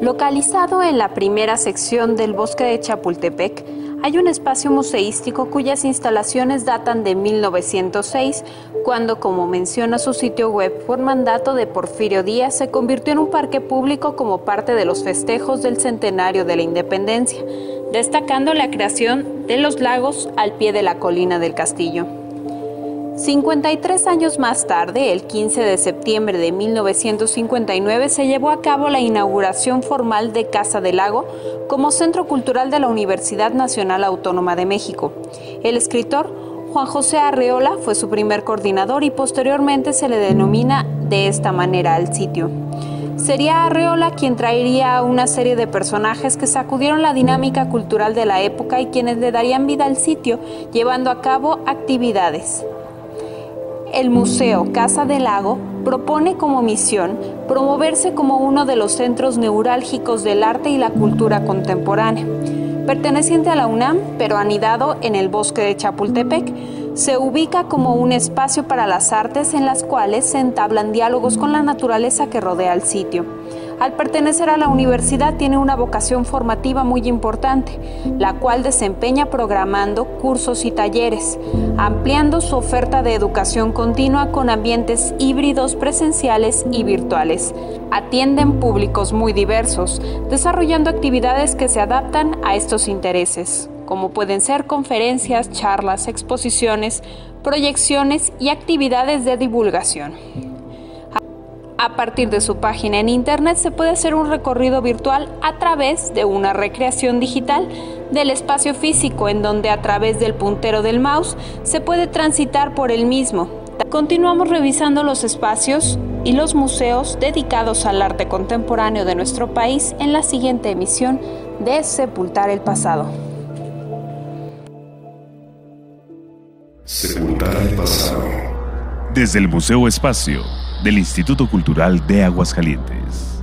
Localizado en la primera sección del bosque de Chapultepec, hay un espacio museístico cuyas instalaciones datan de 1906, cuando, como menciona su sitio web, por mandato de Porfirio Díaz, se convirtió en un parque público como parte de los festejos del centenario de la independencia, destacando la creación de los lagos al pie de la colina del castillo. 53 años más tarde, el 15 de septiembre de 1959, se llevó a cabo la inauguración formal de Casa del Lago como Centro Cultural de la Universidad Nacional Autónoma de México. El escritor Juan José Arreola fue su primer coordinador y posteriormente se le denomina de esta manera al sitio. Sería Arreola quien traería a una serie de personajes que sacudieron la dinámica cultural de la época y quienes le darían vida al sitio, llevando a cabo actividades. El Museo Casa del Lago propone como misión promoverse como uno de los centros neurálgicos del arte y la cultura contemporánea. Perteneciente a la UNAM, pero anidado en el bosque de Chapultepec, se ubica como un espacio para las artes en las cuales se entablan diálogos con la naturaleza que rodea el sitio. Al pertenecer a la universidad tiene una vocación formativa muy importante, la cual desempeña programando cursos y talleres, ampliando su oferta de educación continua con ambientes híbridos presenciales y virtuales. Atienden públicos muy diversos, desarrollando actividades que se adaptan a estos intereses, como pueden ser conferencias, charlas, exposiciones, proyecciones y actividades de divulgación. A partir de su página en Internet se puede hacer un recorrido virtual a través de una recreación digital del espacio físico en donde a través del puntero del mouse se puede transitar por el mismo. Continuamos revisando los espacios y los museos dedicados al arte contemporáneo de nuestro país en la siguiente emisión de Sepultar el Pasado. Sepultar el pasado. Desde el Museo Espacio del Instituto Cultural de Aguascalientes.